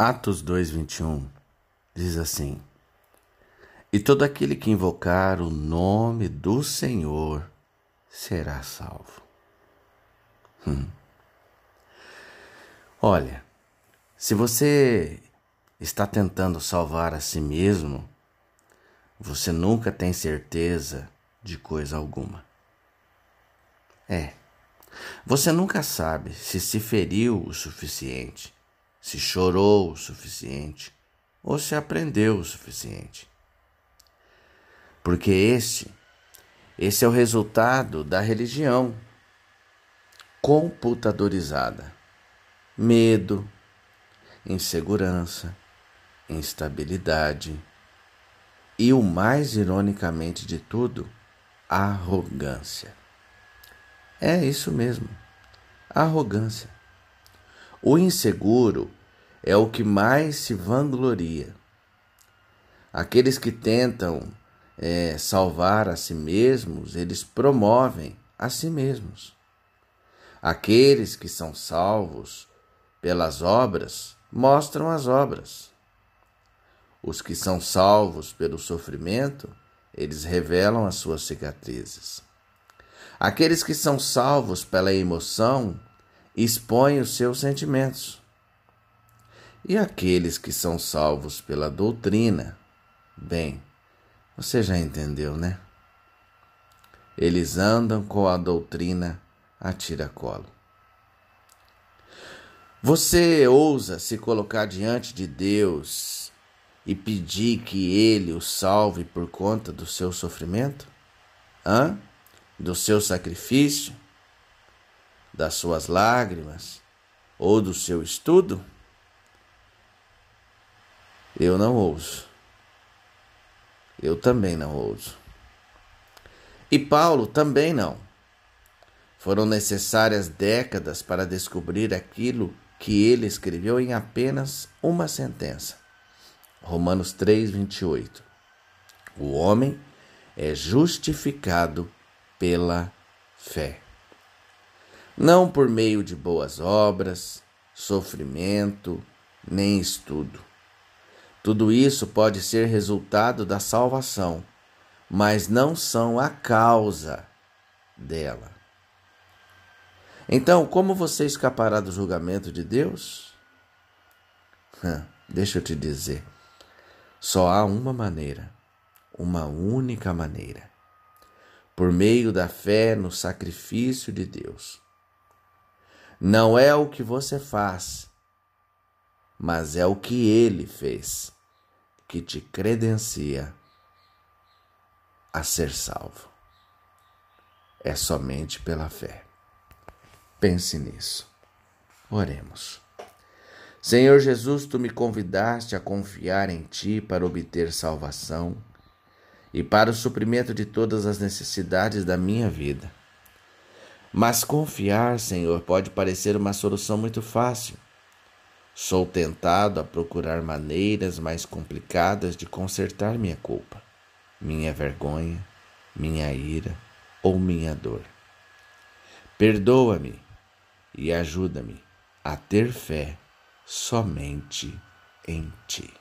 Atos 2:21 diz assim: E todo aquele que invocar o nome do Senhor será salvo. Hum. Olha, se você está tentando salvar a si mesmo, você nunca tem certeza de coisa alguma. É. Você nunca sabe se se feriu o suficiente se chorou o suficiente ou se aprendeu o suficiente. Porque esse, esse é o resultado da religião computadorizada. Medo, insegurança, instabilidade e o mais ironicamente de tudo, arrogância. É isso mesmo, arrogância. O inseguro é o que mais se vangloria. Aqueles que tentam é, salvar a si mesmos, eles promovem a si mesmos. Aqueles que são salvos pelas obras mostram as obras. Os que são salvos pelo sofrimento, eles revelam as suas cicatrizes. Aqueles que são salvos pela emoção expõem os seus sentimentos. E aqueles que são salvos pela doutrina, bem, você já entendeu, né? Eles andam com a doutrina a tiracolo. Você ousa se colocar diante de Deus e pedir que Ele o salve por conta do seu sofrimento? Hã? Do seu sacrifício? das suas lágrimas ou do seu estudo? Eu não ouso. Eu também não ouso. E Paulo também não. Foram necessárias décadas para descobrir aquilo que ele escreveu em apenas uma sentença. Romanos 3, 28. O homem é justificado pela fé não por meio de boas obras, sofrimento, nem estudo. Tudo isso pode ser resultado da salvação, mas não são a causa dela. Então, como você escapará do julgamento de Deus? deixa eu te dizer, só há uma maneira, uma única maneira, por meio da fé no sacrifício de Deus. Não é o que você faz, mas é o que ele fez que te credencia a ser salvo. É somente pela fé. Pense nisso. Oremos. Senhor Jesus, tu me convidaste a confiar em ti para obter salvação e para o suprimento de todas as necessidades da minha vida. Mas confiar, Senhor, pode parecer uma solução muito fácil. Sou tentado a procurar maneiras mais complicadas de consertar minha culpa, minha vergonha, minha ira ou minha dor. Perdoa-me e ajuda-me a ter fé somente em Ti.